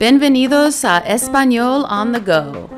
Bienvenidos a Español on the Go.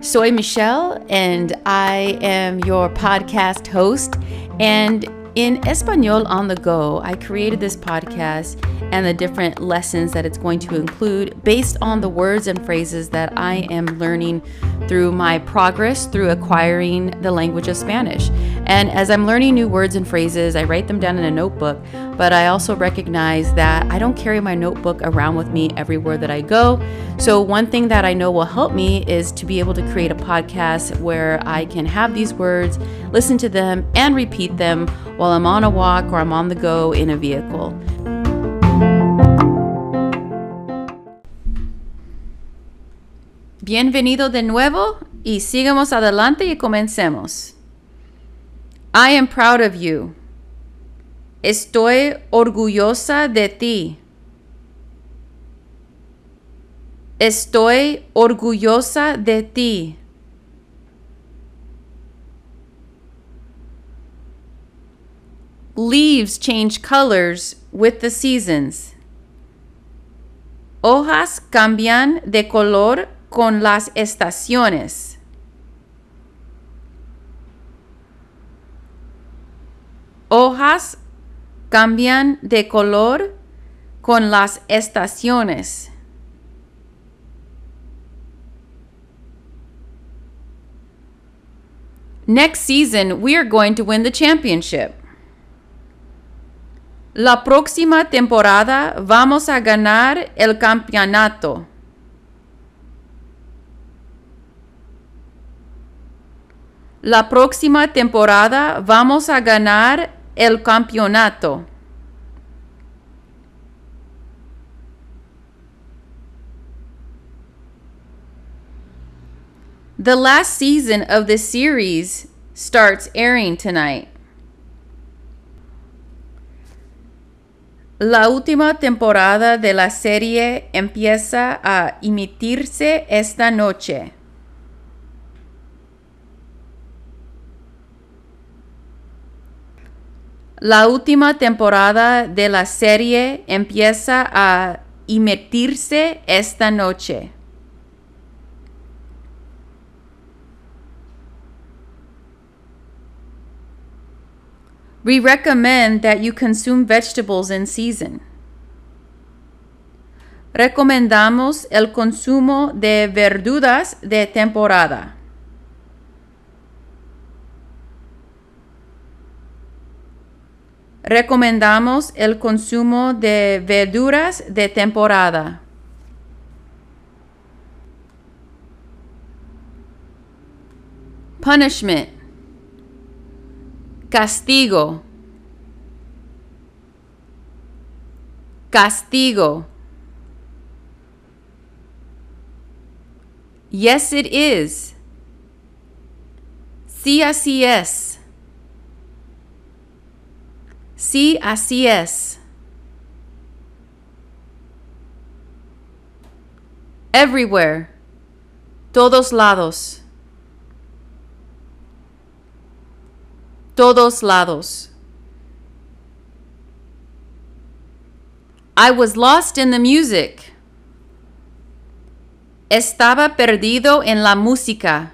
Soy Michelle and I am your podcast host. And in Espanol on the Go, I created this podcast and the different lessons that it's going to include based on the words and phrases that I am learning through my progress through acquiring the language of Spanish. And as I'm learning new words and phrases, I write them down in a notebook, but I also recognize that I don't carry my notebook around with me everywhere that I go. So, one thing that I know will help me is to be able to create a podcast where I can have these words, listen to them, and repeat them while I'm on a walk or I'm on the go in a vehicle. Bienvenido de nuevo y sigamos adelante y comencemos. I am proud of you. Estoy orgullosa de ti. Estoy orgullosa de ti. Leaves change colors with the seasons. Hojas cambian de color con las estaciones. Cambian de color con las estaciones. Next season, we are going to win the championship. La próxima temporada vamos a ganar el campeonato. La próxima temporada vamos a ganar el campeonato. The last season of the series starts airing tonight. La última temporada de la serie empieza a emitirse esta noche. La última temporada de la serie empieza a emitirse esta noche. We recommend that you consume vegetables in season. Recomendamos el consumo de verduras de temporada. Recomendamos el consumo de verduras de temporada. Punishment. Castigo. Castigo. Yes, it is. Sí, así es. Sí, así es. Everywhere. Todos lados. Todos lados. I was lost in the music. Estaba perdido en la música.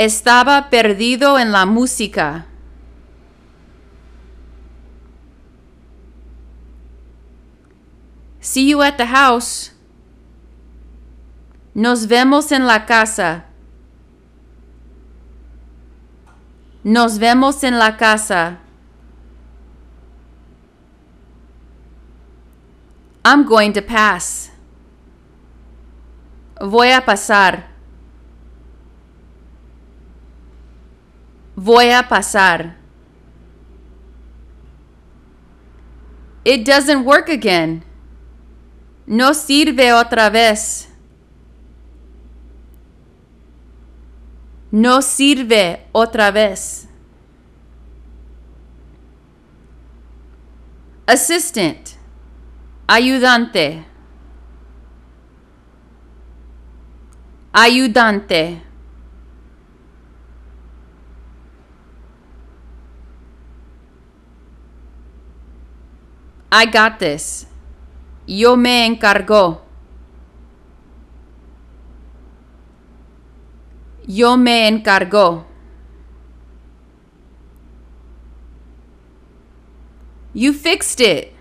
Estaba perdido en la música. See you at the house. Nos vemos en la casa. Nos vemos en la casa. I'm going to pass. Voy a pasar. Voy a pasar. It doesn't work again. No sirve otra vez. No sirve otra vez. Assistant. Ayudante. Ayudante. I got this. Yo me encargo. Yo me encargo. You fixed it.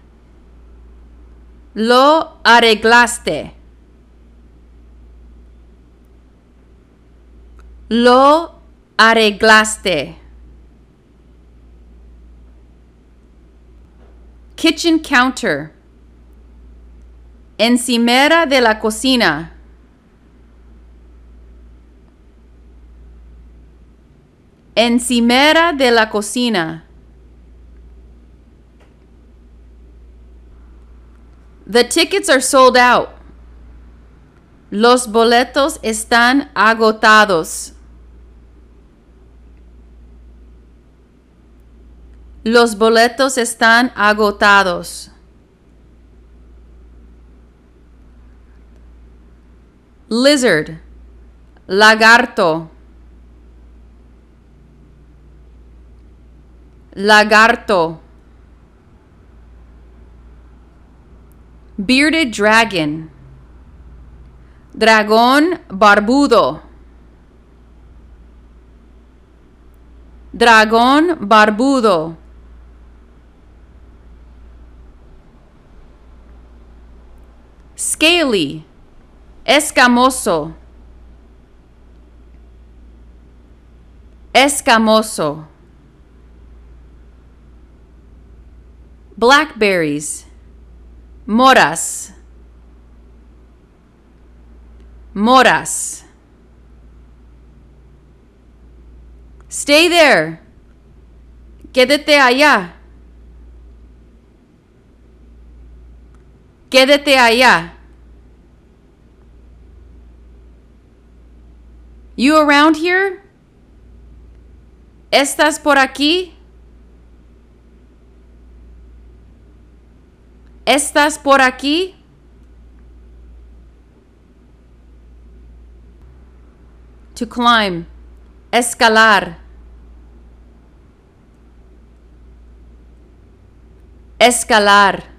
Lo arreglaste. Lo arreglaste. Kitchen counter. Encimera de la cocina. Encimera de la cocina. The tickets are sold out. Los boletos están agotados. Los boletos están agotados. Lizard. Lagarto. Lagarto. Bearded dragon. Dragón barbudo. Dragón barbudo. Scaly. Escamoso. Escamoso. Blackberries. Moras. Moras. Stay there. Quédate allá. Quédate allá. You around here? ¿Estás por aquí? ¿Estás por aquí? To climb. Escalar. Escalar.